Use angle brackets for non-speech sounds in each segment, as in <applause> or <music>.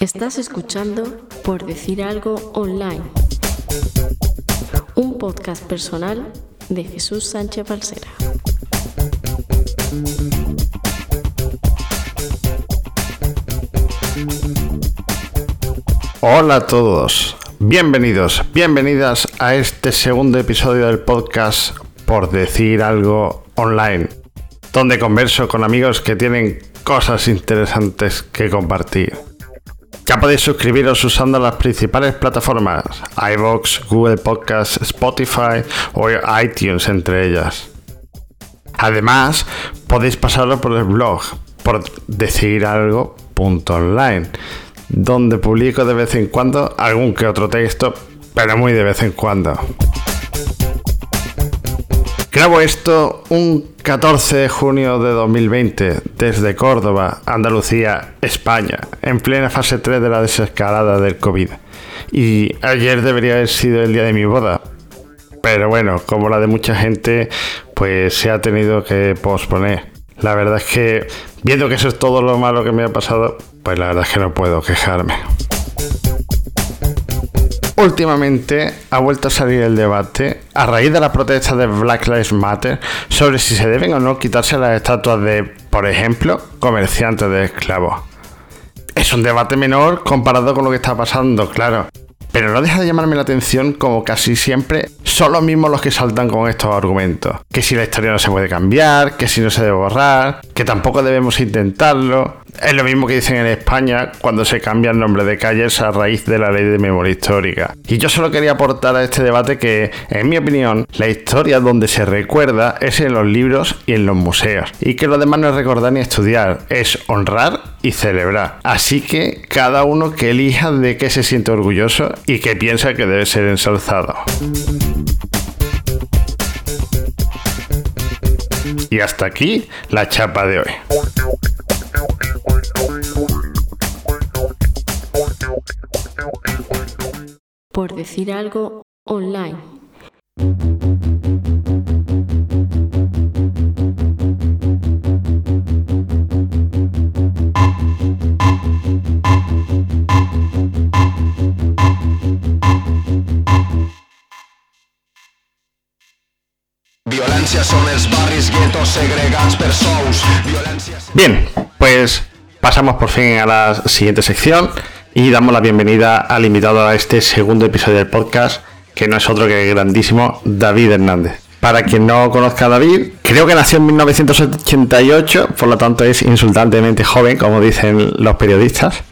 Estás escuchando Por Decir Algo Online, un podcast personal de Jesús Sánchez Balsera. Hola a todos, bienvenidos, bienvenidas a este segundo episodio del podcast Por Decir Algo Online, donde converso con amigos que tienen cosas interesantes que compartir. Ya podéis suscribiros usando las principales plataformas, iVoox, Google Podcasts, Spotify o iTunes entre ellas. Además, podéis pasarlo por el blog, por decir algo.online, donde publico de vez en cuando algún que otro texto, pero muy de vez en cuando. Grabo esto un 14 de junio de 2020 desde Córdoba, Andalucía, España, en plena fase 3 de la desescalada del COVID. Y ayer debería haber sido el día de mi boda. Pero bueno, como la de mucha gente, pues se ha tenido que posponer. La verdad es que, viendo que eso es todo lo malo que me ha pasado, pues la verdad es que no puedo quejarme. Últimamente ha vuelto a salir el debate, a raíz de la protesta de Black Lives Matter, sobre si se deben o no quitarse las estatuas de, por ejemplo, comerciantes de esclavos. Es un debate menor comparado con lo que está pasando, claro. Pero no deja de llamarme la atención como casi siempre son los mismos los que saltan con estos argumentos. Que si la historia no se puede cambiar, que si no se debe borrar, que tampoco debemos intentarlo. Es lo mismo que dicen en España cuando se cambia el nombre de calles a raíz de la ley de memoria histórica. Y yo solo quería aportar a este debate que, en mi opinión, la historia donde se recuerda es en los libros y en los museos. Y que lo demás no es recordar ni estudiar, es honrar y celebrar. Así que cada uno que elija de qué se siente orgulloso y que piensa que debe ser ensalzado. Y hasta aquí la chapa de hoy. Por Decir Algo Online. Bien, pues pasamos por fin a la siguiente sección y damos la bienvenida al invitado a este segundo episodio del podcast, que no es otro que el grandísimo David Hernández. Para quien no conozca a David, creo que nació en 1988, por lo tanto es insultantemente joven, como dicen los periodistas,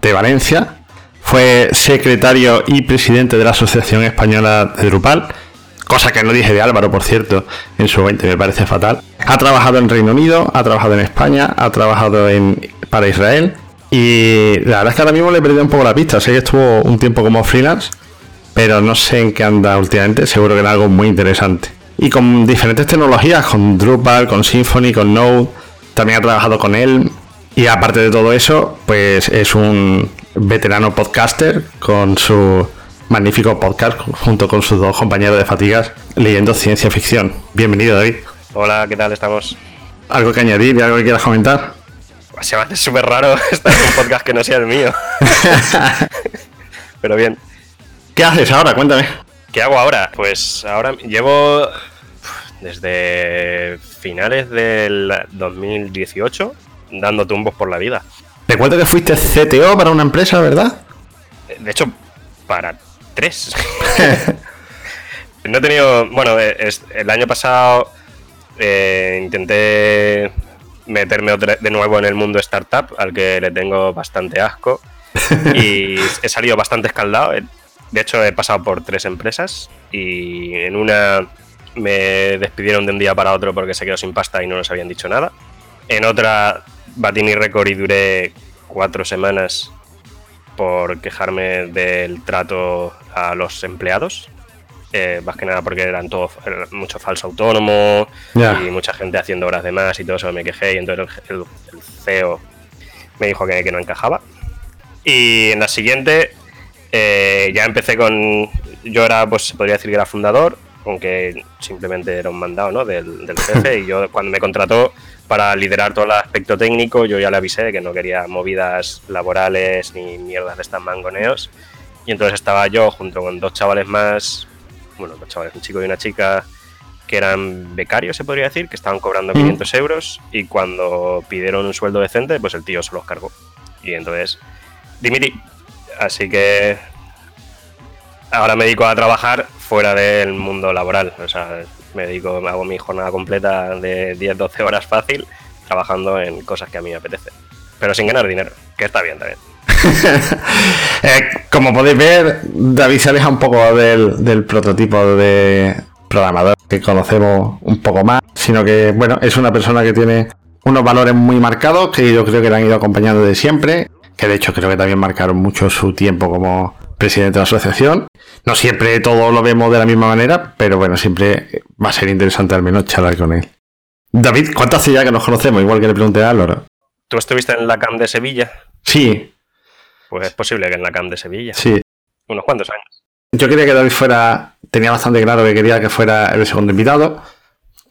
de Valencia. Fue secretario y presidente de la Asociación Española de Drupal cosa que no dije de Álvaro, por cierto, en su 20, me parece fatal. Ha trabajado en Reino Unido, ha trabajado en España, ha trabajado en, para Israel y la verdad es que ahora mismo le he perdido un poco la pista. Sé que estuvo un tiempo como freelance, pero no sé en qué anda últimamente, seguro que era algo muy interesante. Y con diferentes tecnologías, con Drupal, con Symfony, con Node, también ha trabajado con él. Y aparte de todo eso, pues es un veterano podcaster con su magnífico podcast junto con sus dos compañeros de fatigas leyendo ciencia ficción. Bienvenido, David. Hola, ¿qué tal estamos? ¿Algo que añadir y algo que quieras comentar? Se me hace súper raro <laughs> estar en un podcast que no sea el mío. <laughs> Pero bien. ¿Qué haces ahora? Cuéntame. ¿Qué hago ahora? Pues ahora llevo desde finales del 2018 dando tumbos por la vida. Te cuento que fuiste CTO para una empresa, ¿verdad? De hecho, para tres. <laughs> no he tenido. Bueno, el año pasado eh, intenté meterme de nuevo en el mundo startup, al que le tengo bastante asco. <laughs> Y he salido bastante escaldado. De hecho, he pasado por tres empresas y en una me despidieron de un día para otro porque se quedó sin pasta y no nos habían dicho nada. En otra batí mi récord y duré cuatro semanas por quejarme del trato a los empleados. Eh, más que nada porque eran todo mucho falso autónomo y mucha gente haciendo horas de más y todo eso me quejé y entonces el, CEO me dijo que, no encajaba. Y en la siguiente eh, ya empecé con... Yo era, pues se podría decir que era fundador aunque simplemente era un mandado ¿no? del, del jefe. y yo, cuando me contrató para liderar todo el aspecto técnico, yo ya le avisé que no quería movidas laborales ni mierdas de estas mangoneos. Y entonces estaba yo junto con dos chavales más, bueno, dos chavales, un chico y una chica, que eran becarios, se podría decir, que estaban cobrando 500 euros y cuando pidieron un sueldo decente, pues el tío se los cargó. Y entonces, dimití. Así que ahora me dedico a trabajar fuera del mundo laboral. O sea, me dedico, hago mi jornada completa de 10-12 horas fácil, trabajando en cosas que a mí me apetecen. Pero sin ganar dinero, que está bien también. <laughs> Eh, como podéis ver, David se aleja un poco del, del prototipo de programador que conocemos un poco más, sino que, bueno, es una persona que tiene unos valores muy marcados que yo creo que le han ido acompañando de siempre, que de hecho creo que también marcaron mucho su tiempo como presidente de la asociación. No siempre todo lo vemos de la misma manera, pero bueno, siempre va a ser interesante al menos charlar con él. David, ¿cuánto hace ya que nos conocemos? Igual que le pregunté a Loro. ¿Tú estuviste en la CAM de Sevilla? Sí. Pues es posible que en la CAM de Sevilla. Sí. Unos cuantos años. Yo quería que David fuera, tenía bastante claro que quería que fuera el segundo invitado,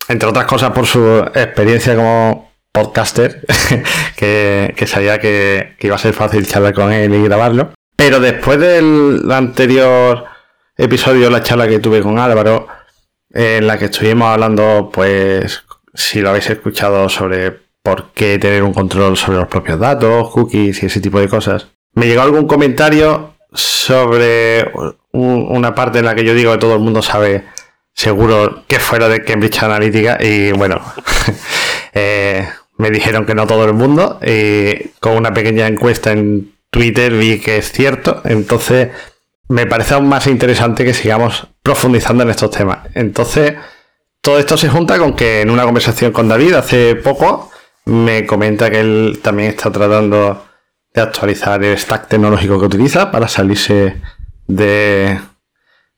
entre otras cosas por su experiencia como podcaster, <laughs> que, sabía que, que, iba a ser fácil charlar con él y grabarlo. Pero después del anterior episodio, la charla que tuve con Álvaro, en la que estuvimos hablando, pues, si lo habéis escuchado sobre por qué tener un control sobre los propios datos, cookies y ese tipo de cosas, me llegó algún comentario sobre una parte en la que yo digo que todo el mundo sabe seguro que fuera de Cambridge Analytica y bueno, <laughs> eh, me dijeron que no todo el mundo y con una pequeña encuesta en Twitter vi que es cierto, entonces me parece aún más interesante que sigamos profundizando en estos temas. Entonces, todo esto se junta con que en una conversación con David hace poco me comenta que él también está tratando de actualizar el stack tecnológico que utiliza para salirse de,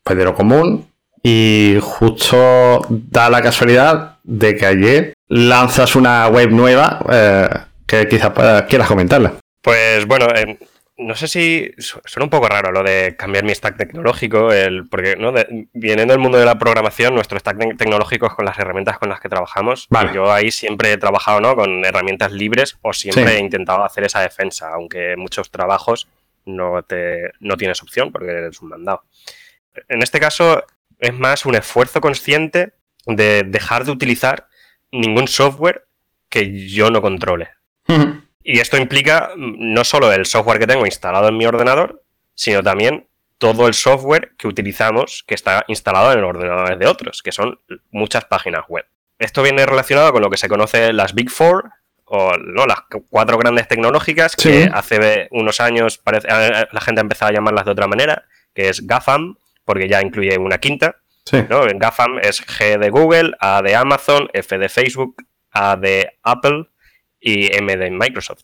pues, de lo común. Y justo da la casualidad de que ayer lanzas una web nueva eh, que quizás quieras comentarla. Pues bueno, eh, no sé si suena un poco raro lo de cambiar mi stack tecnológico, el, porque ¿no? viniendo del mundo de la programación, nuestro stack tecnológico es con las herramientas con las que trabajamos. Yo ahí siempre he trabajado ¿no? con herramientas libres o siempre he intentado hacer esa defensa, aunque muchos trabajos no, te, no tienes opción porque eres un mandado. En este caso es más un esfuerzo consciente de dejar de utilizar ningún software que yo no controle. Y esto implica no solo el software que tengo instalado en mi ordenador, sino también todo el software que utilizamos que está instalado en ordenadores de otros, que son muchas páginas web. Esto viene relacionado con lo que se conoce las Big Four, o ¿no? las cuatro grandes tecnológicas, que hace unos años parece, la gente ha empezado a llamarlas de otra manera, que es GAFAM, porque ya incluye una quinta. ¿no? GAFAM es G de Google, A de Amazon, F de Facebook, A de Apple y M de Microsoft.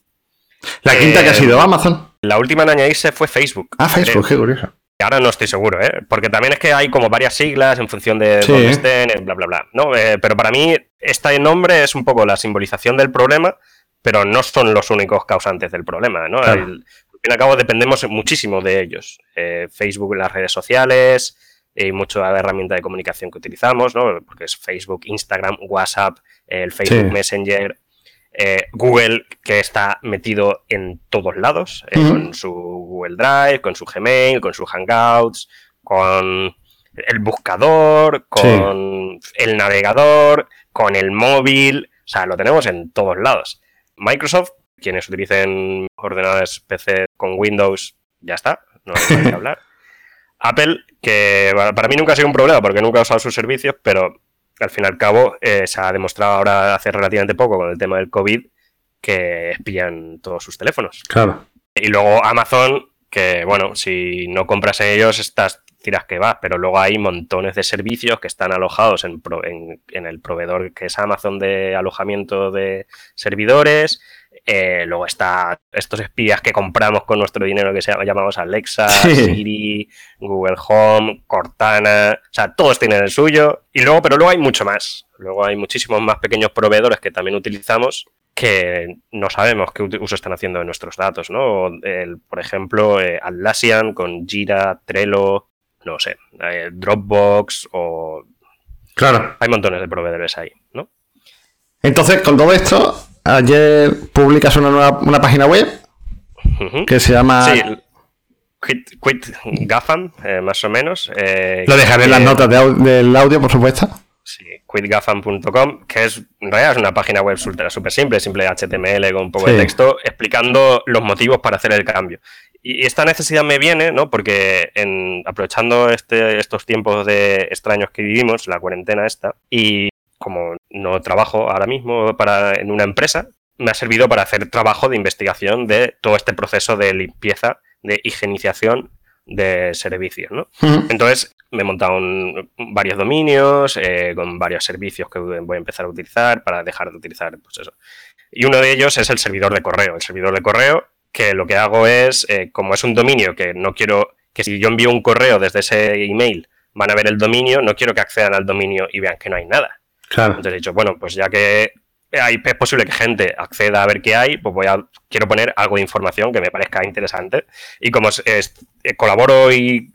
¿La quinta que ha sido eh, Amazon? La última en añadirse fue Facebook. Ah, Facebook, qué curioso. Ahora no estoy seguro, ¿eh? Porque también es que hay como varias siglas en función de dónde estén, bla, bla, bla. ¿no? Eh, pero para mí, este nombre es un poco la simbolización del problema, pero no son los únicos causantes del problema, ¿no? Al fin y al cabo dependemos muchísimo de ellos. Eh, Facebook, las redes sociales, y la herramienta de comunicación que utilizamos, ¿no? Porque es Facebook, Instagram, WhatsApp, el Facebook Messenger, eh, Google, que está metido en todos lados, eh, con su Google Drive, con su Gmail, con sus Hangouts, con el buscador, con el navegador, con el móvil, o sea, lo tenemos en todos lados. Microsoft, quienes utilicen ordenadores PC con Windows, ya está, no hay que <laughs> hablar. Apple, que para mí nunca ha sido un problema porque nunca he usado sus servicios, pero al fin y al cabo eh, se ha demostrado ahora hace relativamente poco con el tema del COVID que espían todos sus teléfonos. Claro. Y luego Amazon, que bueno, si no compras en ellos, estás tiras que vas, pero luego hay montones de servicios que están alojados en, en, el proveedor que es Amazon de alojamiento de servidores. Eh, luego está estos espías que compramos con nuestro dinero que se llamamos Alexa, <laughs> Siri, Google Home, Cortana, o sea, todos tienen el suyo. Y luego, pero luego hay mucho más. Luego hay muchísimos más pequeños proveedores que también utilizamos que no sabemos qué uso están haciendo de nuestros datos, ¿no? por ejemplo, eh, Atlassian con Jira, Trello, no sé, eh, Dropbox o Claro. Hay montones de proveedores ahí, ¿no? Entonces, con todo esto, ayer publicas una nueva una página web que se llama... Sí, Quit, eh, más o menos. Eh, Lo dejaré en las notas del audio, por supuesto. Sí, quitgafam.com, que es en realidad es una página web súper simple, simple HTML con un poco de texto, explicando los motivos para hacer el cambio. Y esta necesidad me viene, ¿no? Porque en, aprovechando este, estos tiempos de extraños que vivimos, la cuarentena esta, y como no trabajo ahora mismo para, en una empresa, me ha servido para hacer trabajo de investigación de todo este proceso de limpieza, de higienización de servicios, ¿no? Entonces me he montado varios dominios eh, con varios servicios que voy a empezar a utilizar para dejar de utilizar, pues eso. Y uno de ellos es el servidor de correo. El servidor de correo que lo que hago es, eh, como es un dominio que no quiero, que si yo envío un correo desde ese email van a ver el dominio, no quiero que accedan al dominio y vean que no hay nada. Claro. Entonces he dicho, bueno, pues ya que hay, es posible que gente acceda a ver qué hay, pues voy a quiero poner algo de información que me parezca interesante. Y como eh, colaboro y,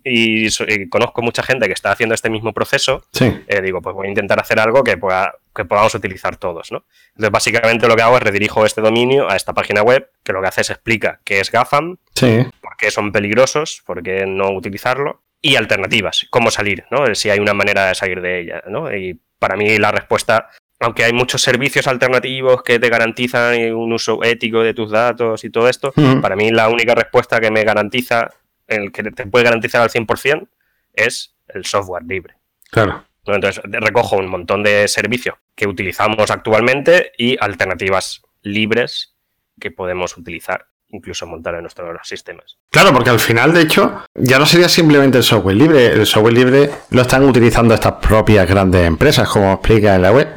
conozco mucha gente que está haciendo este mismo proceso, eh, digo, pues voy a intentar hacer algo que, pueda, que podamos utilizar todos. ¿no? Entonces, básicamente lo que hago es redirijo este dominio a esta página web, que lo que hace es explica qué es GAFAM, por qué son peligrosos, por qué no utilizarlo, y alternativas, cómo salir, ¿no? si hay una manera de salir de ella. ¿no? Y para mí la respuesta aunque hay muchos servicios alternativos que te garantizan un uso ético de tus datos y todo esto, para mí la única respuesta que me garantiza, el que te puede garantizar al 100% es el software libre. Claro. Entonces recojo un montón de servicios que utilizamos actualmente y alternativas libres que podemos utilizar incluso montar en nuestros sistemas. Claro, porque al final, de hecho, ya no sería simplemente el software libre. El software libre lo están utilizando estas propias grandes empresas, como explica en la web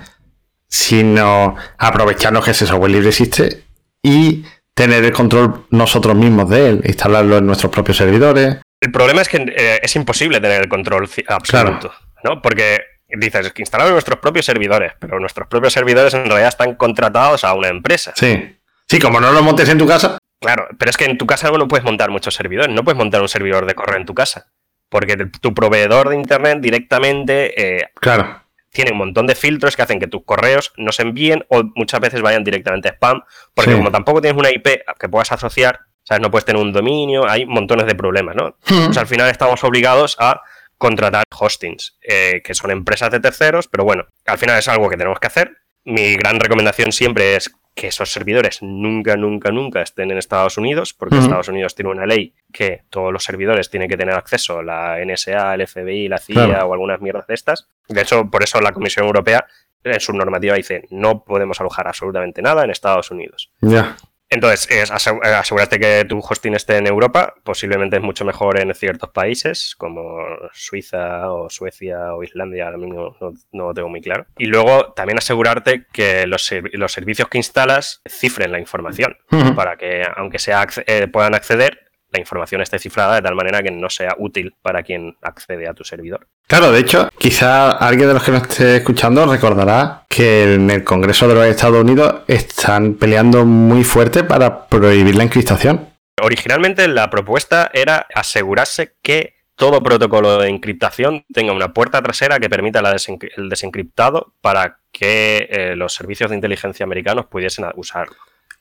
sino aprovecharnos que ese software libre existe y tener el control nosotros mismos de él, instalarlo en nuestros propios servidores. El problema es que eh, es imposible tener el control absoluto, ¿no? Porque dices que instalar nuestros propios servidores, pero nuestros propios servidores en realidad están contratados a una empresa. Sí. Sí, como no lo montes en tu casa. Claro, pero es que en tu casa no puedes montar muchos servidores, no puedes montar un servidor de correo en tu casa. Porque tu proveedor de internet directamente eh, claro tiene un montón de filtros que hacen que tus correos no se envíen o muchas veces vayan directamente a spam, porque como tampoco tienes una IP que puedas asociar, ¿sabes? No puedes tener un dominio, hay montones de problemas, ¿no? Pues al final estamos obligados a contratar hostings, eh, que son empresas de terceros, pero bueno, al final es algo que tenemos que hacer. Mi gran recomendación siempre es que esos servidores nunca, nunca, nunca estén en Estados Unidos, porque Estados Unidos tiene una ley que todos los servidores tienen que tener acceso, la NSA, el FBI, la CIA o algunas mierdas de estas. De hecho, por eso la Comisión Europea en su normativa dice no podemos alojar absolutamente nada en Estados Unidos. Ya. Entonces, es asegurarte que tu hosting esté en Europa, posiblemente es mucho mejor en ciertos países como Suiza o Suecia o Islandia, ahora mismo no, lo tengo muy claro. Y luego también asegurarte que los, servicios que instalas cifren la información para que, aunque sea eh, puedan acceder, la información esté cifrada de tal manera que no sea útil para quien accede a tu servidor. Claro, de hecho, quizá alguien de los que nos esté escuchando recordará que en el Congreso de los Estados Unidos están peleando muy fuerte para prohibir la encriptación. Originalmente la propuesta era asegurarse que todo protocolo de encriptación tenga una puerta trasera que permita el desencriptado para que eh, los servicios de inteligencia americanos pudiesen usarlo.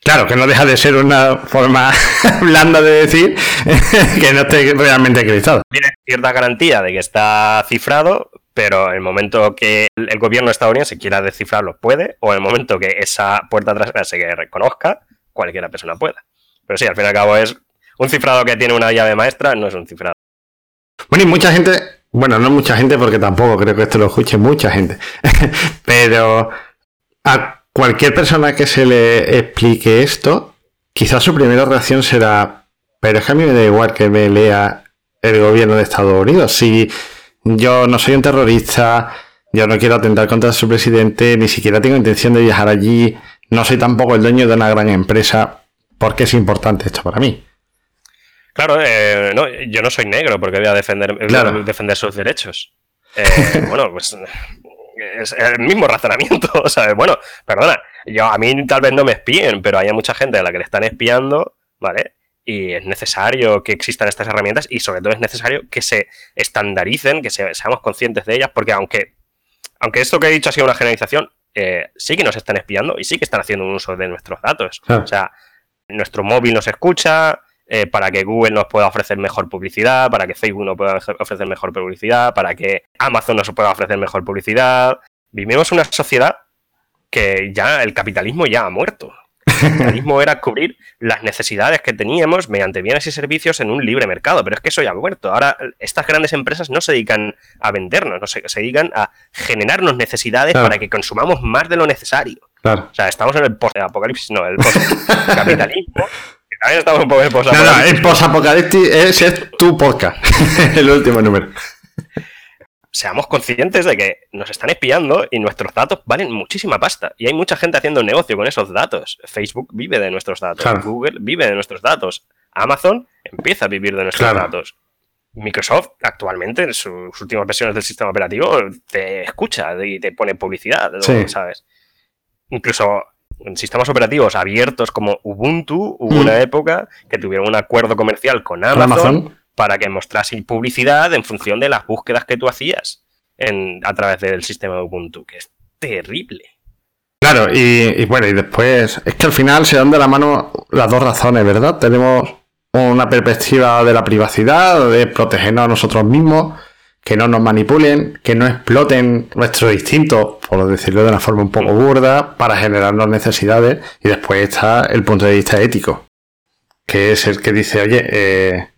Claro, que no deja de ser una forma <laughs> blanda de decir <laughs> que no esté realmente acreditado. Tiene cierta garantía de que está cifrado, pero en el momento que el gobierno estadounidense quiera descifrarlo, puede, o en el momento que esa puerta trasera se reconozca, cualquiera persona pueda. Pero sí, al fin y al cabo es un cifrado que tiene una llave maestra, no es un cifrado. Bueno, y mucha gente, bueno, no mucha gente porque tampoco creo que esto lo escuche mucha gente, <laughs> pero cualquier persona que se le explique esto, quizás su primera reacción será, pero es que a mí me da igual que me lea el gobierno de Estados Unidos. Si yo no soy un terrorista, yo no quiero atentar contra su presidente, ni siquiera tengo intención de viajar allí, no soy tampoco el dueño de una gran empresa, ¿por qué es importante esto para mí? Claro, eh, no, yo no soy negro porque voy a defender, defender sus derechos. Eh, <laughs> bueno, pues es el mismo razonamiento. <laughs> O sea, bueno, perdona, yo a mí tal vez no me espíen, pero hay mucha gente a la que le están espiando, ¿vale? Y es necesario que existan estas herramientas y sobre todo es necesario que se estandaricen, que seamos conscientes de ellas, porque aunque aunque esto que he dicho ha sido una generalización, eh, sí que nos están espiando y sí que están haciendo un uso de nuestros datos. O sea, nuestro móvil nos escucha, eh, para que Google nos pueda ofrecer mejor publicidad, para que Facebook nos pueda ofrecer mejor publicidad, para que Amazon nos pueda ofrecer mejor publicidad. Vivimos una sociedad que ya el capitalismo ya ha muerto. El capitalismo era cubrir las necesidades que teníamos mediante bienes y servicios en un libre mercado, pero es que eso ya ha muerto. Ahora estas grandes empresas no se dedican a vendernos, no se, dedican a generarnos necesidades para que consumamos más de lo necesario. O sea, estamos en el post-apocalipsis, no, el post-capitalismo. <laughs> También estamos un poco en. No, es tu podcast, <laughs> el último número seamos conscientes de que nos están espiando y nuestros datos valen muchísima pasta. Y hay mucha gente haciendo negocio con esos datos. Facebook vive de nuestros datos. Google vive de nuestros datos. Amazon empieza a vivir de nuestros datos. Microsoft actualmente en sus últimas versiones del sistema operativo te escucha y te pone publicidad, ¿sabes? Incluso en sistemas operativos abiertos como Ubuntu hubo mm. una época que tuvieron un acuerdo comercial con Amazon para que mostrase publicidad en función de las búsquedas que tú hacías en, a través del sistema de Ubuntu, que es terrible. Claro, y, bueno, y después es que al final se dan de la mano las dos razones, ¿verdad? Tenemos una perspectiva de la privacidad, de protegernos a nosotros mismos, que no nos manipulen, que no exploten nuestros instintos, por decirlo de una forma un poco burda, para generarnos necesidades. Y después está el punto de vista ético, que es el que dice, oye, eh,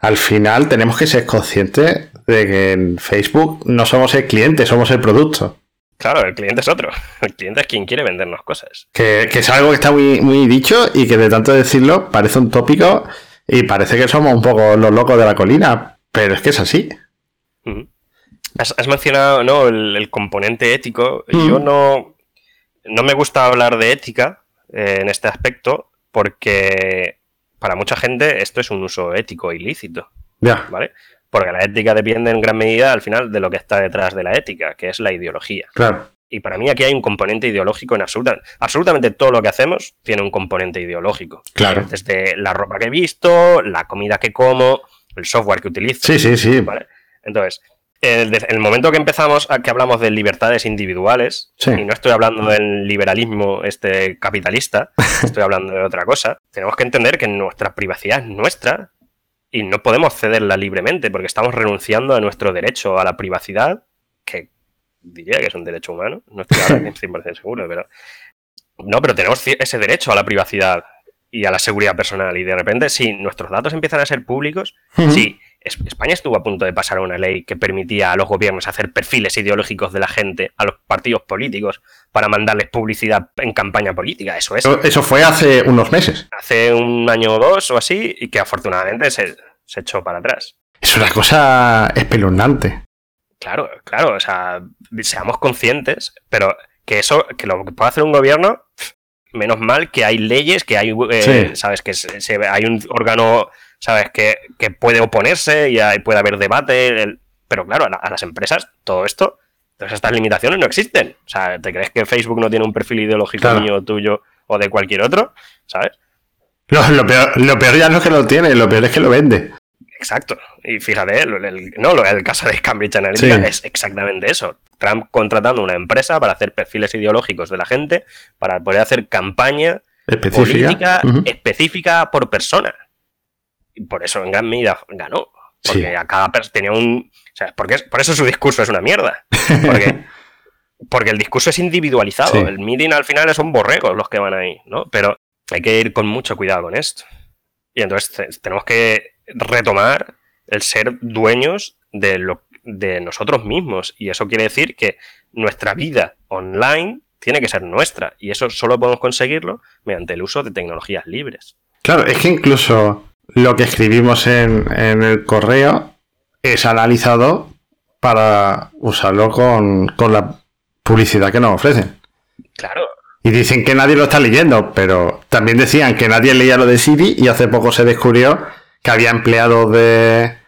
al final tenemos que ser conscientes de que en Facebook no somos el cliente, somos el producto. Claro, el cliente es otro. <laughs> El cliente es quien quiere vendernos cosas. Que, es algo que está muy, muy dicho y que de tanto decirlo parece un tópico y parece que somos un poco los locos de la colina, pero es que es así. has, mencionado ¿no? el, componente ético. Yo no, no me gusta hablar de ética eh, en este aspecto porque para mucha gente esto es un uso ético ilícito. Ya. ¿Vale? Porque la ética depende en gran medida al final de lo que está detrás de la ética, que es la ideología. Claro. Y para mí aquí hay un componente ideológico en absoluta. Absolutamente todo lo que hacemos tiene un componente ideológico. Claro. Desde la ropa que he visto, la comida que como, el software que utilizo. Sí, sí, sí. ¿vale? Entonces, en el, momento que empezamos, a, que hablamos de libertades individuales, y no estoy hablando del liberalismo este capitalista, <laughs> estoy hablando de otra cosa, tenemos que entender que nuestra privacidad es nuestra y no podemos cederla libremente porque estamos renunciando a nuestro derecho a la privacidad, que diría que es un derecho humano, no estoy ahora <laughs> 100% seguro, pero... No, pero tenemos ese derecho a la privacidad y a la seguridad personal y de repente, si nuestros datos empiezan a ser públicos, sí España estuvo a punto de pasar una ley que permitía a los gobiernos hacer perfiles ideológicos de la gente, a los partidos políticos, para mandarles publicidad en campaña política. Eso es. Eso fue hace unos meses. Hace un año o dos o así, y que afortunadamente se, echó para atrás. Es una cosa espeluznante. Claro, claro, o sea, seamos conscientes, pero que eso, que lo que puede hacer un gobierno, menos mal que hay leyes, que hay, eh, sabes, que hay un órgano ¿sabes? Que, puede oponerse y puede haber debate, pero claro, a, las empresas todo esto, todas estas limitaciones no existen. O sea, ¿te crees que Facebook no tiene un perfil ideológico mío, tuyo o de cualquier otro? ¿Sabes? lo, peor, ya no es que lo tiene, lo peor es que lo vende. Exacto. Y fíjate, el, no, el caso de Cambridge Analytica es exactamente eso. Trump contratando una empresa para hacer perfiles ideológicos de la gente, para poder hacer campaña política específica por persona por eso en gran medida ganó. Porque a cada persona tenía un. O sea, porque por eso su discurso es una mierda. Porque, <laughs> porque el discurso es individualizado. El meeting al final son borregos los que van ahí, ¿no? Pero hay que ir con mucho cuidado con esto. Y entonces tenemos que retomar el ser dueños de, lo, de nosotros mismos. Y eso quiere decir que nuestra vida online tiene que ser nuestra. Y eso solo podemos conseguirlo mediante el uso de tecnologías libres. Claro, es que incluso lo que escribimos en, el correo es analizado para usarlo con, la publicidad que nos ofrecen. Claro. Y dicen que nadie lo está leyendo, pero también decían que nadie leía lo de Siri y hace poco se descubrió que había empleados de,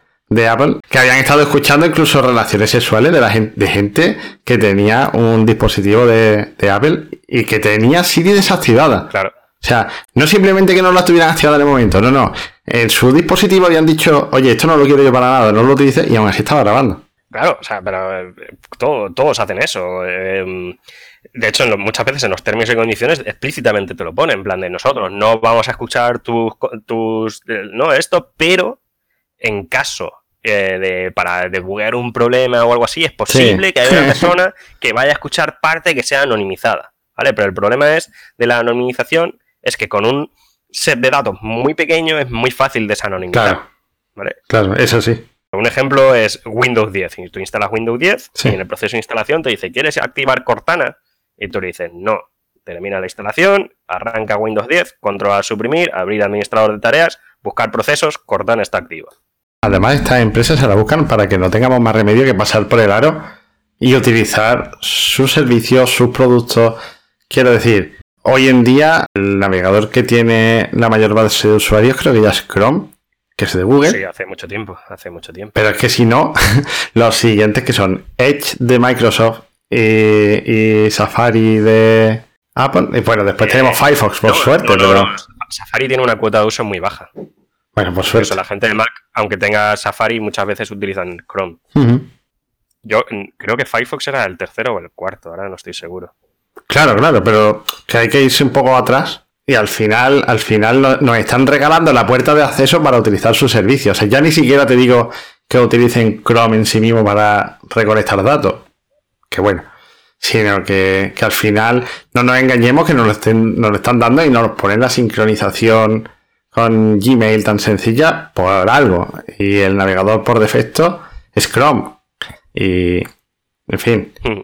Apple que habían estado escuchando incluso relaciones sexuales de, la gente, de gente que tenía un dispositivo de, de Apple y que tenía Siri desactivada. Claro. O sea, no simplemente que no la tuvieran activada en el momento, no, no. En su dispositivo habían dicho, oye, esto no lo quiero yo para nada, no lo utilice, y aún así estaba grabando. Claro, o sea, pero eh, todos hacen eso. Em, de hecho, muchas veces en los términos y condiciones explícitamente te lo ponen, en plan de nosotros no vamos a escuchar tus, tus eh, no esto, pero en caso eh, de, para debugar un problema o algo así, es posible que haya una <laughs> persona que vaya a escuchar parte que sea anonimizada, ¿vale? Pero el problema es de la anonimización es que con un set de datos muy pequeño es muy fácil desanonimizar. Claro, ¿vale? claro eso sí. Un ejemplo es Windows 10. Tú instalas Windows 10 y en el proceso de instalación te dice, ¿quieres activar Cortana? Y tú le dices, no. Termina la instalación, arranca Windows 10, control suprimir, abrir administrador de tareas, buscar procesos, Cortana está activa. Además, estas empresas se la buscan para que no tengamos más remedio que pasar por el aro y utilizar sus servicios, sus productos. Quiero decir, hoy en día el navegador que tiene la mayor base de usuarios creo que ya es Chrome que es de Google. Sí, hace mucho tiempo, hace mucho tiempo. Pero es que si no, <laughs> los siguientes que son Edge de Microsoft y, Safari de Apple. Y bueno, después eh, tenemos Firefox, por suerte, pero... Safari tiene una cuota de uso muy baja. Bueno, por suerte. la gente de Mac, aunque tenga Safari, muchas veces utilizan Chrome. Yo creo que Firefox era el tercero o el cuarto, ahora no estoy seguro. Claro, claro, pero que hay que irse un poco atrás y al final, al final nos están regalando la puerta de acceso para utilizar sus servicios. O sea, ya ni siquiera te digo que utilicen Chrome en sí mismo para recolectar datos. Que bueno. Sino que, al final no nos engañemos que nos lo, estén, nos lo están dando y nos ponen la sincronización con Gmail tan sencilla por algo. Y el navegador por defecto es Chrome. Y, en fin. Hmm.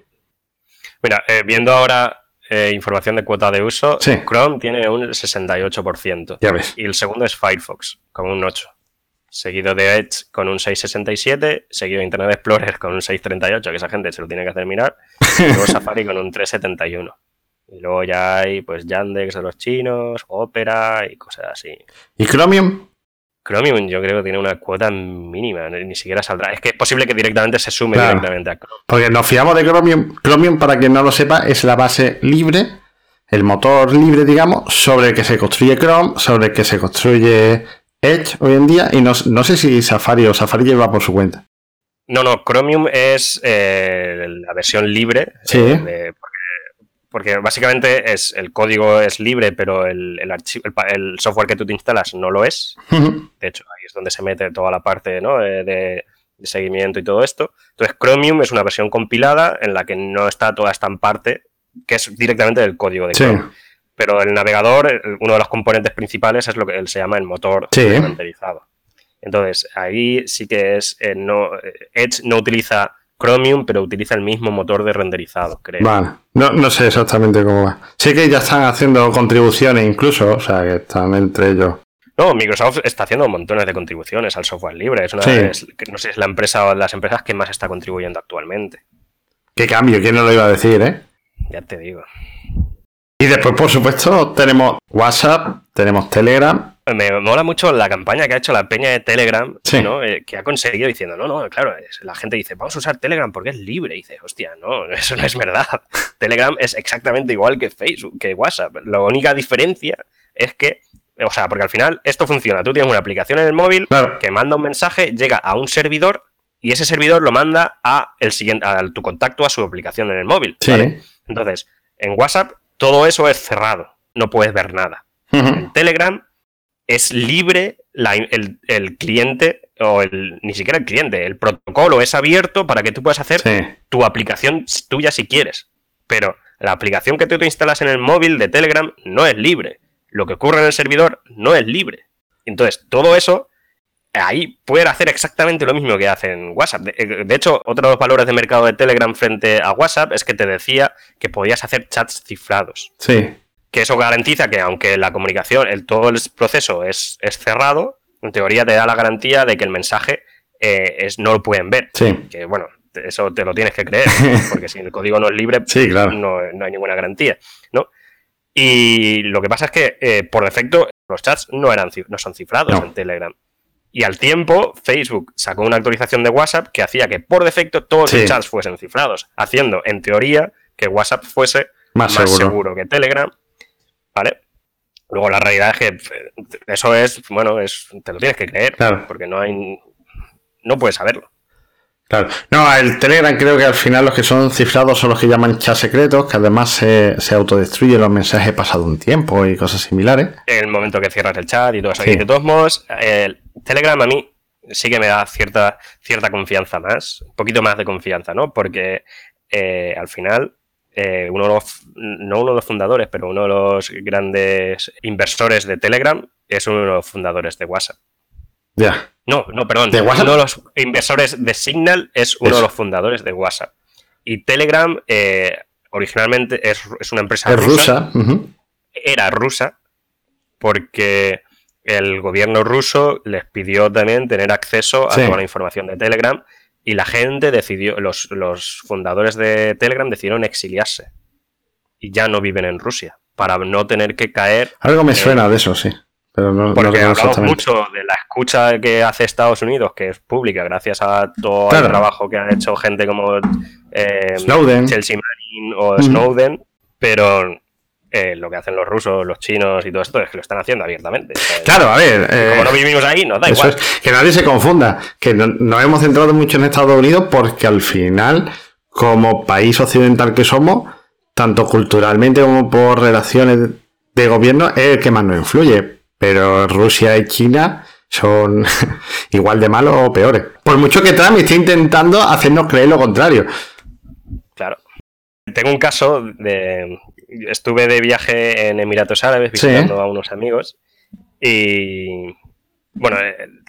Mira, eh, viendo ahora eh, información de cuota de uso, Chrome tiene un 68%. Ya ves. Y el segundo es Firefox, con un 8%. Seguido de Edge con un 6,67, seguido de Internet Explorer con un 6,38, que esa gente se lo tiene que hacer mirar, <laughs> y luego Safari con un 3,71. Y luego ya hay pues Yandex de los chinos, Opera y cosas así. ¿Y Chromium? Chromium yo creo que tiene una cuota mínima, ni siquiera saldrá. Es que es posible que directamente se sume directamente a Chromium. Porque nos fiamos de Chromium. Chromium, para quien no lo sepa, es la base libre, el motor libre, digamos, sobre el que se construye Chrome, sobre el que se construye Edge hoy en día, y no, sé si Safari o Safari lleva por su cuenta. No, no, Chromium es eh, la versión libre. Sí. Eh, porque básicamente es el código es libre, pero el, el, software que tú te instalas no lo es. De hecho, ahí es donde se mete toda la parte ¿no? de, seguimiento y todo esto. Entonces, Chromium es una versión compilada en la que no está toda esta parte, que es directamente del código de Chrome. Pero el navegador, uno de los componentes principales es lo que se llama el motor renderizado. Entonces, ahí sí que es, eh, no, eh, Edge no utiliza Chromium, pero utiliza el mismo motor de renderizado, creo. Vale, no, no sé exactamente cómo va. Sé que ya están haciendo contribuciones incluso, o sea, que están entre ellos. No, Microsoft está haciendo montones de contribuciones al software libre. Es una no sé, es la empresa o las empresas que más está contribuyendo actualmente. Qué cambio, ¿quién no lo iba a decir, eh? Ya te digo. Y después, por supuesto, tenemos WhatsApp, tenemos Telegram, me mola mucho la campaña que ha hecho la peña de Telegram, ¿no? Eh, que ha conseguido diciendo, no, no, claro, la gente dice, vamos a usar Telegram porque es libre. Y dice, hostia, no, <laughs> eso no es verdad. Telegram es exactamente igual que Facebook, que WhatsApp. La única diferencia es que, o sea, porque al final esto funciona. Tú tienes una aplicación en el móvil que manda un mensaje, llega a un servidor y ese servidor lo manda a, el siguiente, a tu contacto, a su aplicación en el móvil. Entonces, en WhatsApp todo eso es cerrado, no puedes ver nada. En Telegram es libre el, cliente, o el, ni siquiera el cliente, el protocolo es abierto para que tú puedas hacer tu aplicación tuya si quieres. Pero la aplicación que tú te instalas en el móvil de Telegram no es libre. Lo que ocurre en el servidor no es libre. Entonces, todo eso, ahí puede hacer exactamente lo mismo que hace en WhatsApp. De, eh, de hecho, otro de los valores de mercado de Telegram frente a WhatsApp es que te decía que podías hacer chats cifrados. Sí que eso garantiza que aunque la comunicación, el, todo el proceso es, cerrado, en teoría te da la garantía de que el mensaje eh, es, no lo pueden ver. Que bueno, eso te lo tienes que creer, <laughs> porque si el código no es libre, no, hay ninguna garantía, ¿no? Y lo que pasa es que eh, por defecto los chats no, eran, no son cifrados en Telegram. Y al tiempo, Facebook sacó una actualización de WhatsApp que hacía que por defecto todos los chats fuesen cifrados, haciendo en teoría que WhatsApp fuese más, seguro que Telegram ¿vale? Luego la realidad es que eh, eso es, bueno, es, te lo tienes que creer, porque no hay, no puedes saberlo. Claro. No, el Telegram creo que al final los que son cifrados son los que llaman chat secretos, que además se, se autodestruyen los mensajes pasado un tiempo y cosas similares. En el momento que cierras el chat y todo eso. Y de todos modos, el Telegram a mí sí que me da cierta, cierta confianza más, un poquito más de confianza, ¿no? Porque eh, al final, eh, uno de los, no uno de los fundadores, pero uno de los grandes inversores de Telegram es uno de los fundadores de WhatsApp. Ya. No, no, perdón. ¿De WhatsApp? Uno de los inversores de Signal es uno de los fundadores de WhatsApp. Y Telegram eh, originalmente es, es, una empresa es rusa. rusa. Uh -huh. Era rusa porque el gobierno ruso les pidió también tener acceso a sí. toda la información de Telegram y la gente decidió, los, los, fundadores de Telegram decidieron exiliarse y ya no viven en Rusia para no tener que caer. Algo me suena en, de eso, sí. Pero no, porque no hablamos mucho de la escucha que hace Estados Unidos, que es pública, gracias a todo claro. el trabajo que ha hecho gente como eh, Snowden. Chelsea Manning o mm. Snowden, pero eh, lo que hacen los rusos, los chinos y todo esto es que lo están haciendo abiertamente. Claro, a ver. Eh, como no vivimos ahí, nos da igual. Es, que nadie se confunda, que no, nos hemos centrado mucho en Estados Unidos porque al final, como país occidental que somos, tanto culturalmente como por relaciones de gobierno, es el que más nos influye. Pero Rusia y China son <laughs> igual de malos o peores. Por mucho que Trump esté intentando hacernos creer lo contrario. Claro. Tengo un caso de, estuve de viaje en Emiratos Árabes visitando sí. a unos amigos y bueno,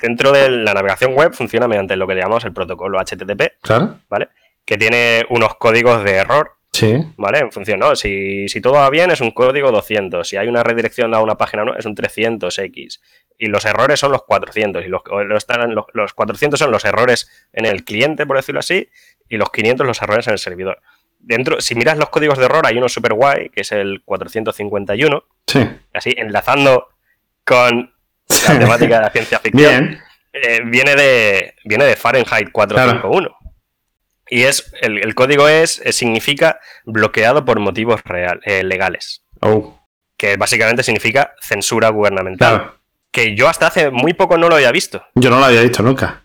dentro de la navegación web funciona mediante lo que llamamos el protocolo HTTP, claro. ¿vale? Que tiene unos códigos de error, sí. ¿vale? En función, ¿no? Si, si, todo va bien es un código 200, si hay una redirección a una página no es un 300X y los errores son los 400 y los, los, los, los 400 son los errores en el cliente, por decirlo así, y los 500 los errores en el servidor dentro, si miras los códigos de error, hay uno super guay, que es el 451. Sí. Así, enlazando con la temática de la ciencia <laughs> ficción. Eh, viene, de, viene de Fahrenheit 451. Claro. Y es, el, el código es, es, significa bloqueado por motivos real, eh, legales. Oh. Que básicamente significa censura gubernamental. Claro. Que yo hasta hace muy poco no lo había visto. Yo no lo había visto nunca.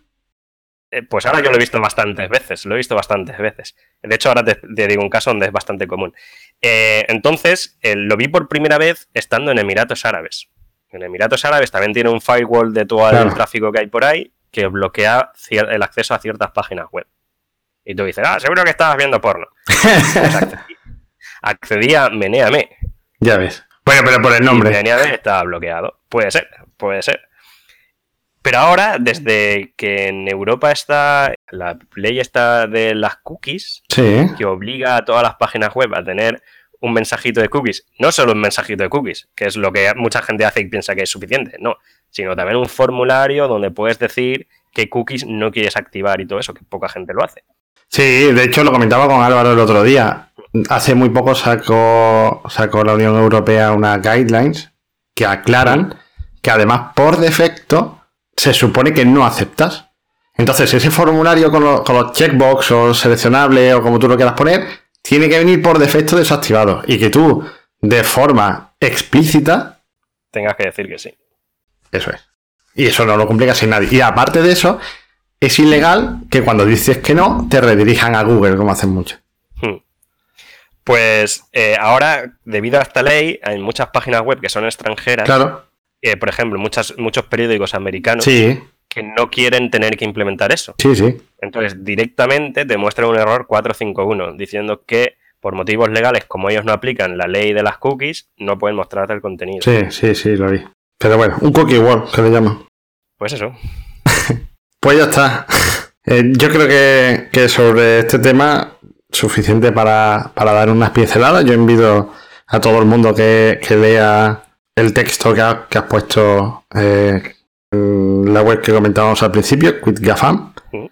Eh, pues ahora yo lo he visto bastantes veces, lo he visto bastantes veces. De hecho, ahora te, te digo un caso donde es bastante común. Eh, entonces, eh, lo vi por primera vez estando en Emiratos Árabes. En Emiratos Árabes también tiene un firewall de todo claro. el tráfico que hay por ahí que bloquea el acceso a ciertas páginas web. Y tú dices, ah, seguro que estabas viendo porno. <laughs> pues accedí, accedí a Meneame. Ya ves. Bueno, pero por el nombre. Meneame estaba bloqueado. Puede ser, puede ser. Pero ahora, desde que en Europa está la ley está de las cookies, sí. que obliga a todas las páginas web a tener un mensajito de cookies, no solo un mensajito de cookies, que es lo que mucha gente hace y piensa que es suficiente, no, sino también un formulario donde puedes decir qué cookies no quieres activar y todo eso, que poca gente lo hace. Sí, de hecho lo comentaba con Álvaro el otro día. Hace muy poco sacó, sacó la Unión Europea unas guidelines que aclaran que además por defecto se supone que no aceptas. Entonces, ese formulario con, lo, con los checkbox o seleccionable o como tú lo quieras poner, tiene que venir por defecto desactivado. Y que tú, de forma explícita, tengas que decir que sí. Eso es. Y eso no lo complica sin nadie. Y aparte de eso, es ilegal que cuando dices que no, te redirijan a Google, como hacen mucho. Hmm. Pues eh, ahora, debido a esta ley, hay muchas páginas web que son extranjeras. Claro eh, por ejemplo, muchas, muchos periódicos americanos sí. que no quieren tener que implementar eso. Sí, sí. Entonces, directamente te muestran un error 451 diciendo que por motivos legales, como ellos no aplican la ley de las cookies, no pueden mostrarte el contenido. Sí, sí, sí, lo vi. Pero bueno, un cookie wall, que le llaman. Pues eso. <laughs> pues ya está. Eh, yo creo que, que, sobre este tema, suficiente para, para dar unas pinceladas. Yo invito a todo el mundo que, que lea el texto que, ha, que has puesto eh, en la web que comentábamos al principio, QuitGafam. Sí.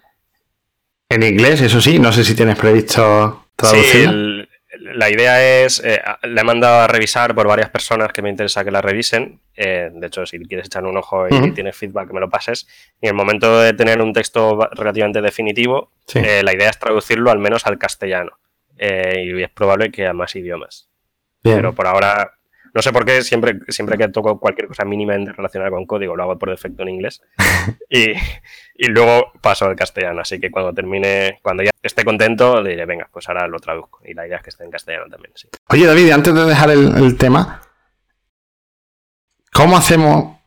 En inglés, eso sí, no sé si tienes previsto traducirla. Sí, la idea es, eh, la he mandado a revisar por varias personas que me interesa que la revisen. Eh, de hecho, si quieres echar un ojo y uh -huh. tienes feedback, me lo pases. Y en el momento de tener un texto relativamente definitivo, sí. eh, la idea es traducirlo al menos al castellano. Y es probable que a más idiomas. Bien. Pero por ahora No sé por qué, siempre, siempre que toco cualquier cosa mínimamente relacionada con código, lo hago por defecto en inglés. <laughs> y, luego paso al castellano. Así que cuando termine, cuando ya esté contento, diré, venga, pues ahora lo traduzco. Y la idea es que esté en castellano también. Sí. Oye, David, antes de dejar el, tema, ¿cómo hacemos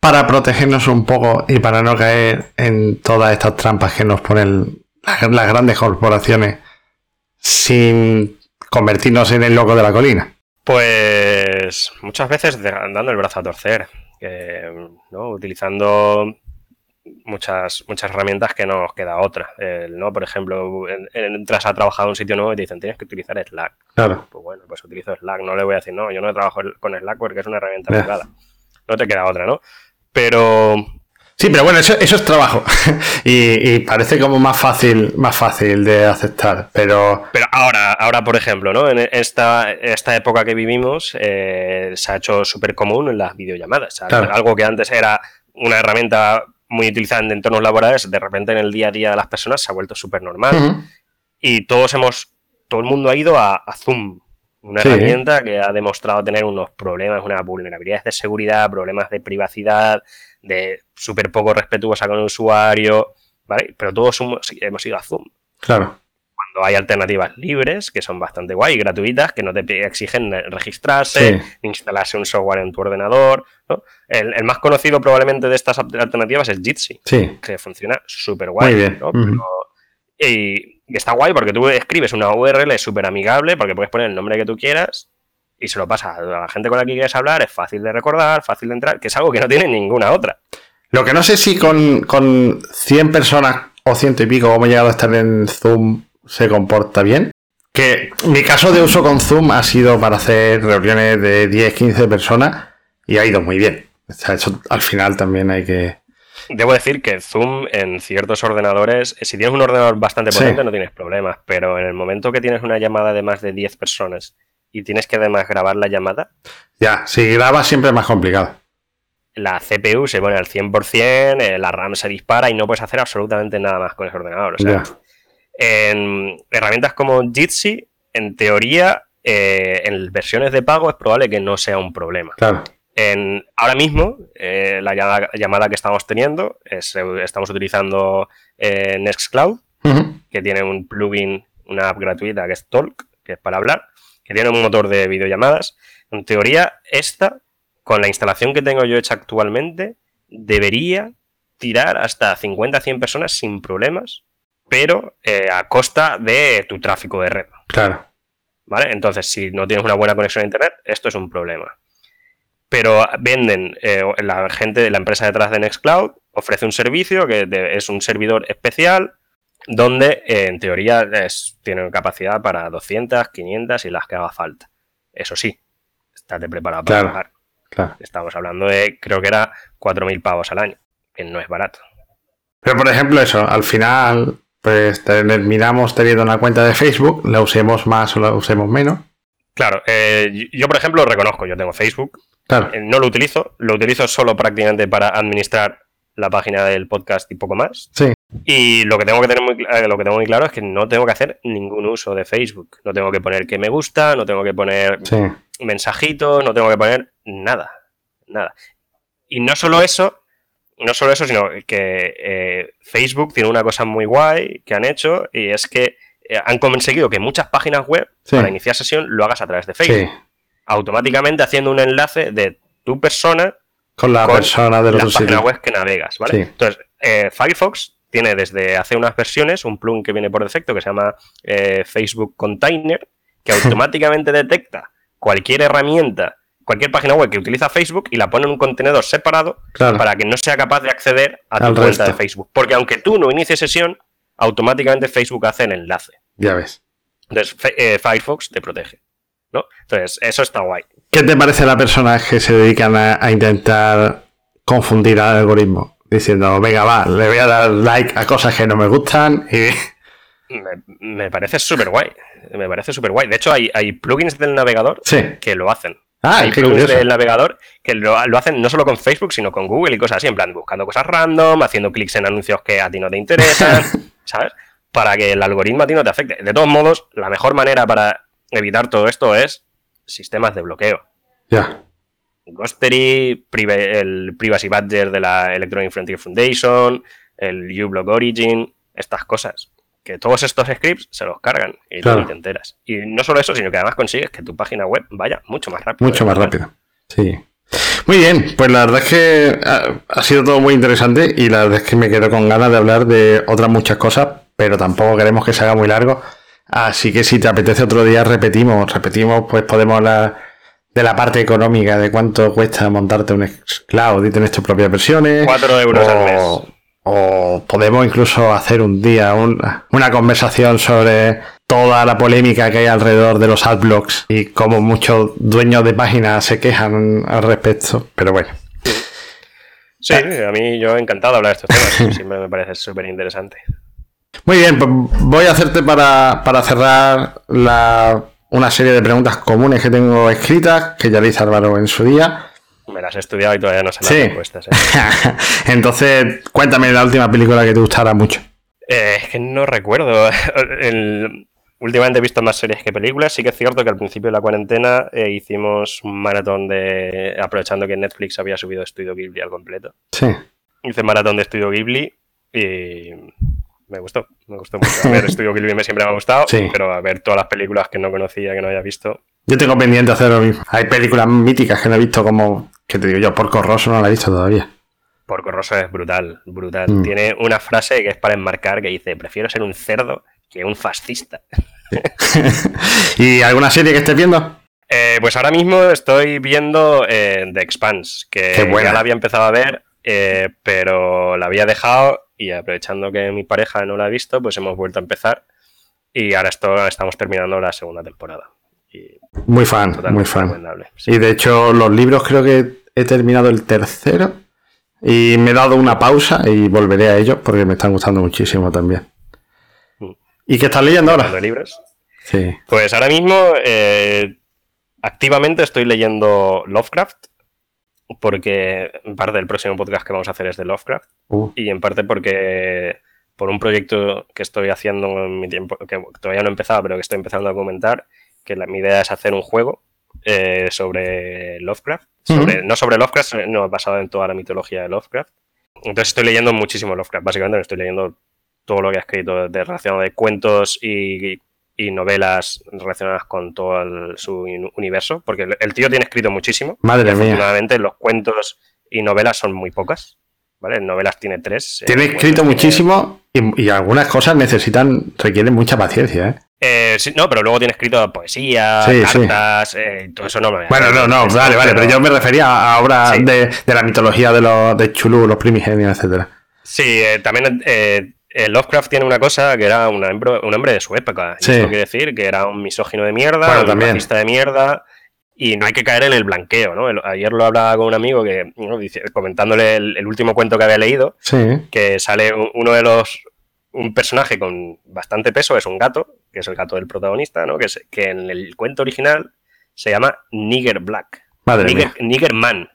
para protegernos un poco y para no caer en todas estas trampas que nos ponen las grandes corporaciones sin convertirnos en el loco de la colina? Pues muchas veces dando el brazo a torcer, ¿no? utilizando muchas, muchas herramientas que no nos queda otra. ¿no? Por ejemplo, entras a trabajar en un sitio nuevo y te dicen tienes que utilizar Slack. Claro. Pues bueno, pues utilizo Slack. No le voy a decir, no, yo no trabajo con Slack porque es una herramienta privada. No te queda otra, ¿no? Pero Sí, pero bueno, eso, es trabajo. <laughs> y, parece como más fácil, más fácil de aceptar. Pero. Pero ahora, ahora, por ejemplo, ¿no? En esta, esta época que vivimos, eh, se ha hecho súper común en las videollamadas. Algo que antes era una herramienta muy utilizada en entornos laborales, de repente en el día a día de las personas se ha vuelto súper normal. Y todos hemos. Todo el mundo ha ido a, Zoom. Una herramienta que ha demostrado tener unos problemas, unas vulnerabilidades de seguridad, problemas de privacidad de súper poco respetuosa con el usuario, ¿vale? Pero todos hemos ido a Zoom. Claro. Cuando hay alternativas libres, que son bastante guay, gratuitas, que no te exigen registrarse, instalarse un software en tu ordenador, ¿no? el, más conocido probablemente de estas alternativas es Jitsi, sí. que funciona súper guay. ¿no? y, y, está guay porque tú escribes una URL súper amigable, porque puedes poner el nombre que tú quieras, y se lo pasa a la gente con la que quieres hablar, es fácil de recordar, fácil de entrar, que es algo que no tiene ninguna otra. Lo que no sé si con, con 100 personas o ciento y pico, como he llegado a estar en Zoom, se comporta bien. Que mi caso de uso con Zoom ha sido para hacer reuniones de 10, 15 personas y ha ido muy bien. O sea, eso al final también hay que... Debo decir que Zoom en ciertos ordenadores, si tienes un ordenador bastante potente no tienes problemas, pero en el momento que tienes una llamada de más de 10 personas y tienes que además grabar la llamada. Ya, si grabas siempre es más complicado. La CPU se pone al 100%, eh, la RAM se dispara y no puedes hacer absolutamente nada más con ese ordenador. O sea, en herramientas como Jitsi, en teoría, eh, en versiones de pago es probable que no sea un problema. Claro. En, ahora mismo, eh, la llamada, que estamos teniendo, es, estamos utilizando Nextcloud, que tiene un plugin, una app gratuita que es Talk, que es para hablar que tiene un motor de videollamadas. En teoría, esta, con la instalación que tengo yo hecha actualmente, debería tirar hasta 50-100 personas sin problemas, pero eh, a costa de tu tráfico de red. Claro. ¿Vale? Entonces, si no tienes una buena conexión a Internet, esto es un problema. Pero venden, eh, la gente de la empresa detrás de Nextcloud ofrece un servicio que es un servidor especial donde eh, en teoría es, tienen capacidad para 200, 500 y las que haga falta. Eso sí, estate preparado para pagar. Estamos hablando de, creo que era 4.000 pavos al año, que no es barato. Pero por ejemplo eso, al final, pues terminamos teniendo una cuenta de Facebook, la usemos más o la usemos menos. Claro, eh, yo por ejemplo reconozco, yo tengo Facebook, claro. Eh, no lo utilizo, lo utilizo solo prácticamente para administrar la página del podcast y poco más. Sí. Y lo que tengo que tener muy, eh, lo que tengo muy claro es que no tengo que hacer ningún uso de Facebook. No tengo que poner que me gusta, no tengo que poner mensajitos, no tengo que poner nada. Nada. Y no solo eso, no solo eso, sino que eh, Facebook tiene una cosa muy guay que han hecho y es que eh, han conseguido que muchas páginas web para iniciar sesión lo hagas a través de Facebook. Automáticamente haciendo un enlace de tu persona con la persona de los páginas web que navegas, ¿vale? Entonces, Firefox tiene desde hace unas versiones un plugin que viene por defecto que se llama eh, Facebook Container, que <laughs> automáticamente detecta cualquier herramienta, cualquier página web que utiliza Facebook y la pone en un contenedor separado para que no sea capaz de acceder a tu cuenta de Facebook. Porque aunque tú no inicies sesión, automáticamente Facebook hace el enlace. Ya ves. Entonces, eh, Firefox te protege. ¿no? Entonces, eso está guay. ¿Qué te parece la persona que se dedican a intentar confundir al algoritmo? Diciendo, venga, va, le voy a dar like a cosas que no me gustan y... Me, parece súper guay. Me parece súper guay. De hecho, hay, hay plugins del navegador que lo hacen. Ah, hay plugins del navegador que lo, hacen no solo con Facebook, sino con Google y cosas así, en plan, buscando cosas random, haciendo clics en anuncios que a ti no te interesan, <laughs> ¿sabes? Para que el algoritmo a ti no te afecte. De todos modos, la mejor manera para evitar todo esto es sistemas de bloqueo. Ya. Ghostery, el Privacy Badger de la Electronic Frontier Foundation, el uBlock Origin, estas cosas. Que todos estos scripts se los cargan y te enteras. Y no solo eso, sino que además consigues que tu página web vaya mucho más rápido. Mucho más rápido. Sí. Muy bien, pues la verdad es que ha, sido todo muy interesante y la verdad es que me quedo con ganas de hablar de otras muchas cosas, pero tampoco queremos que se haga muy largo. Así que si te apetece otro día, repetimos, repetimos, pues podemos hablar de la parte económica, de cuánto cuesta montarte un cloud y tener tus propias versiones. 4 euros al mes. O podemos incluso hacer un día una conversación sobre toda la polémica que hay alrededor de los adblocks y cómo muchos dueños de páginas se quejan al respecto. Pero bueno. Sí, a mí yo encantado hablar de estos temas. Siempre me <laughs> parece súper interesante. Muy bien, pues voy a hacerte para, cerrar una serie de preguntas comunes que tengo escritas, que ya le hice Álvaro en su día. Me las he estudiado y todavía no sé las respuestas. ¿eh? <laughs> Entonces, cuéntame la última película que te gustara mucho. Eh, es que no recuerdo. <laughs> Últimamente he visto más series que películas. Sí que es cierto que al principio de la cuarentena eh, hicimos un maratón de. aprovechando que Netflix había subido Estudio Ghibli al completo. Sí. Hice maratón de Estudio Ghibli y me gustó, me gustó mucho. A ver, <laughs> Estudio me siempre me ha gustado, pero a ver todas las películas que no conocía, que no había visto. Yo tengo pendiente hacer lo mismo. Hay películas míticas que no he visto como, que te digo yo, Porco Rosso no la he visto todavía. Porco Rosso es brutal, brutal. Mm. Tiene una frase que es para enmarcar que dice, prefiero ser un cerdo que un fascista. <laughs> ¿Y alguna serie que estés viendo? Eh, pues ahora mismo estoy viendo eh, The Expanse, que ya la había empezado a ver, eh, pero la había dejado y aprovechando que mi pareja no la ha visto, pues hemos vuelto a empezar y ahora esto, estamos terminando la segunda temporada. muy fan, muy fan. Y de hecho los libros creo que he terminado el tercero y me he dado una pausa y volveré a ellos porque me están gustando muchísimo también. Mm. ¿Y qué estás leyendo ahora? ¿De libros? Sí. Pues ahora mismo eh, activamente estoy leyendo Lovecraft porque en parte del próximo podcast que vamos a hacer es de Lovecraft uh. y en parte porque por un proyecto que estoy haciendo en mi tiempo, que todavía no he empezado, pero que estoy empezando a comentar, que la, mi idea es hacer un juego eh, sobre Lovecraft, no sobre Lovecraft, no, basado en toda la mitología de Lovecraft. Entonces estoy leyendo muchísimo Lovecraft, básicamente estoy leyendo todo lo que ha escrito de relación de cuentos y y novelas relacionadas con todo su universo, porque el tío tiene escrito muchísimo. Madre mía. Afortunadamente los cuentos y novelas son muy pocas. ¿Vale? Novelas tiene tres. Eh, tiene escrito muchísimo y, algunas cosas necesitan, requieren mucha paciencia, ¿eh? eh no, pero luego tiene escrito poesía, cartas, eh, todo eso no me Bueno, no, no, vale, vale, pero, yo me refería a obras de, la mitología de los de Chulú, los primigenios, etcétera. Sí, también Lovecraft tiene una cosa que era un hombre, de su época. eso quiere decir que era un misógino de mierda, un racista de mierda. Y no hay que caer en el blanqueo, ¿no? ayer lo hablaba con un amigo que, comentándole el, último cuento que había leído, que sale uno de los. Un personaje con bastante peso es un gato, que es el gato del protagonista, ¿no? Que, que en el cuento original se llama Nigger Black. Nigger Man.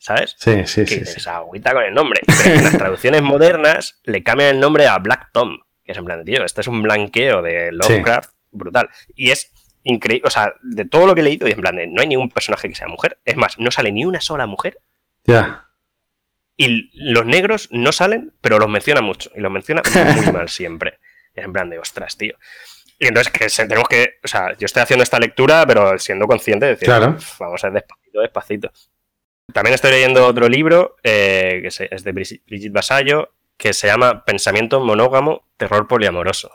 ¿Sabes? Sí, sí, que sí. Se agüita con el nombre. Pero en las traducciones modernas le cambian el nombre a Black Tom, que es en plan, tío, este es un blanqueo de Lovecraft brutal. Y es increíble, o sea, de todo lo que he leído, y en plan, no hay ningún personaje que sea mujer. Es más, no sale ni una sola mujer. Ya. Y los negros no salen, pero los menciona mucho. Y los menciona muy mal <laughs> siempre. Es en plan de, ostras, tío. Y entonces que tenemos que, o sea, yo estoy haciendo esta lectura, pero siendo consciente de decir, claro. vamos a ir despacito, despacito. También estoy leyendo otro libro, eh, que es de Brigitte Basallo, que se llama Pensamiento monógamo, terror poliamoroso.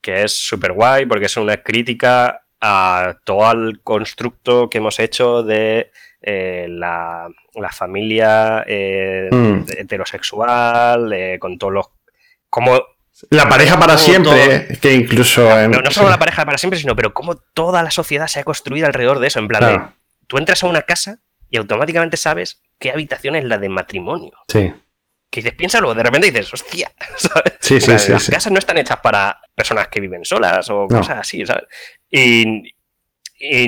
Que es súper guay porque es una crítica a todo el constructo que hemos hecho de eh, la, familia eh, mm. heterosexual, con todos los. Como la pareja para siempre, que incluso. No, no, solo la pareja para siempre, sino pero cómo toda la sociedad se ha construido alrededor de eso. En plan, de, tú entras a una casa y automáticamente sabes qué habitación es la de matrimonio. Sí. Que dices, piénsalo, de repente dices, hostia, <laughs> ¿sabes? Sí, sí, sí, las casas no están hechas para personas que viven solas o cosas así, ¿sabes? Y,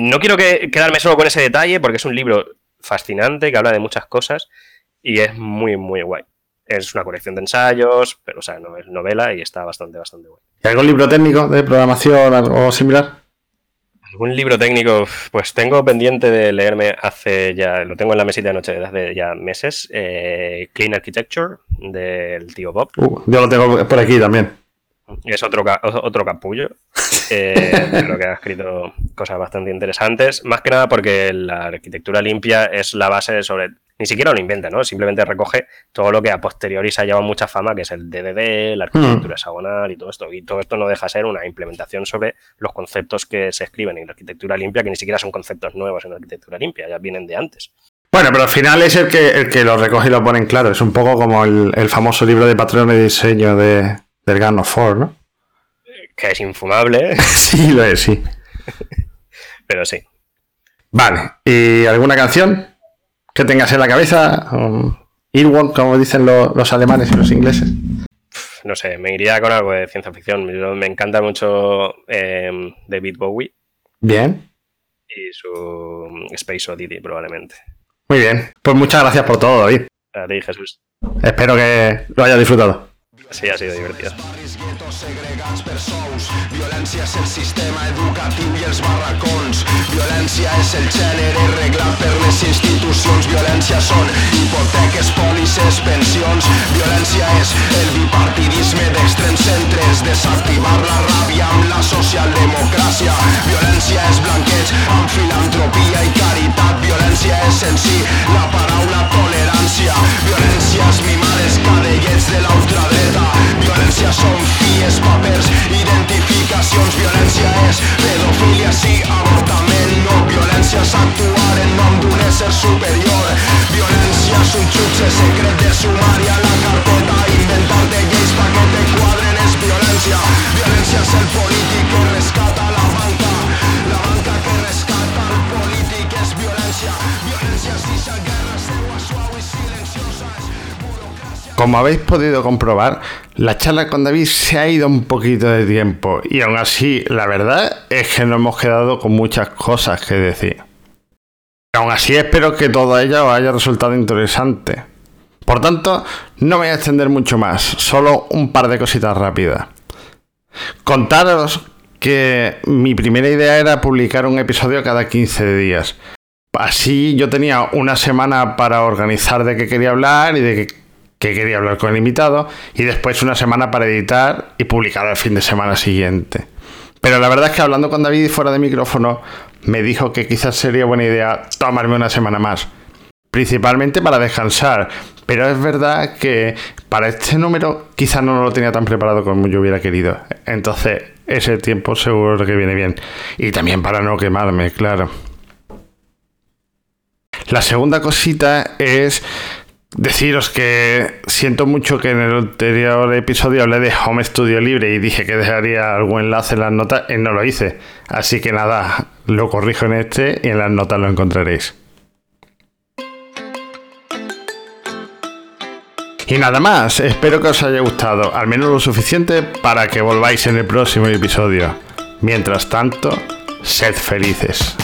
no quiero quedarme solo con ese detalle porque es un libro fascinante que habla de muchas cosas y es muy, muy guay. Es una colección de ensayos, pero o sea, no es novela y está bastante, bastante guay. ¿Y algún libro técnico de programación o similar? Un libro técnico, pues tengo pendiente de leerme hace ya, lo tengo en la mesita de noche desde hace ya meses, eh, Clean Architecture del tío Bob. Uh, yo lo tengo por aquí también. Es otro, otro capullo, eh, <laughs> pero que ha escrito cosas bastante interesantes, más que nada porque la arquitectura limpia es la base sobre ni siquiera lo inventa, ¿no? Simplemente recoge todo lo que a posteriori se ha llevado mucha fama, que es el DDD, la arquitectura mm. hexagonal y todo esto. Y todo esto no deja ser una implementación sobre los conceptos que se escriben en la arquitectura limpia, que ni siquiera son conceptos nuevos en la arquitectura limpia, ya vienen de antes. Bueno, pero al final es el que, el que lo recoge y lo pone en claro. Es un poco como el, famoso libro de patrón de diseño de, del Gun Ford, ¿no? Que es infumable. <laughs> sí, lo es, sí. <laughs> pero sí. Vale. ¿Y alguna canción? Que tengas en la cabeza? Um, como dicen los alemanes y los ingleses. No sé, me iría con algo de ciencia ficción. Me encanta mucho em, David Bowie. Bien. Y su Space Oddity, probablemente. Muy bien. Pues muchas gracias por todo, David. A ti, Jesús. Espero que lo hayas disfrutado. Sí, ha sido divertido. Violència és el sistema educatiu i els barracons. Violència és el gènere reglat per les institucions. Violència són hipoteques, pòlisses, pensions. Violència és el bipartidisme d'extrems centres. Desactivar la ràbia amb la socialdemocràcia. Violència és blanqueig amb filantropia i caritat. Violència és en si la paraula tolerància. Violència és mimar els cadellets de la ultradreta. Violència són fies, papers, identificacions. Violència és pedofilia, sí, avortament, no. Violència és actuar en nom d'un ésser superior. Violència és un xutxe secret de sumari a la carpeta. Inventar-te lleis que te quadren és violència. Violència és el polític que rescata Como habéis podido comprobar, la charla con David se ha ido un poquito de tiempo y aún así la verdad es que no hemos quedado con muchas cosas que decir. Aún así espero que todo ello os haya resultado interesante. Por tanto, no voy a extender mucho más, solo un par de cositas rápidas. Contaros que mi primera idea era publicar un episodio cada 15 días. Así yo tenía una semana para organizar de qué quería hablar y de qué que quería hablar con el invitado y después una semana para editar y publicar el fin de semana siguiente. Pero la verdad es que hablando con David fuera de micrófono, me dijo que quizás sería buena idea tomarme una semana más. Principalmente para descansar. Pero es verdad que para este número quizás no lo tenía tan preparado como yo hubiera querido. Entonces ese tiempo seguro que viene bien. Y también para no quemarme, claro. La segunda cosita es Deciros que siento mucho que en el anterior episodio hablé de Home Studio Libre y dije que dejaría algún enlace en las notas y no lo hice. Así que nada, lo corrijo en este y en las notas lo encontraréis. Y nada más, espero que os haya gustado, al menos lo suficiente para que volváis en el próximo episodio. Mientras tanto, sed felices.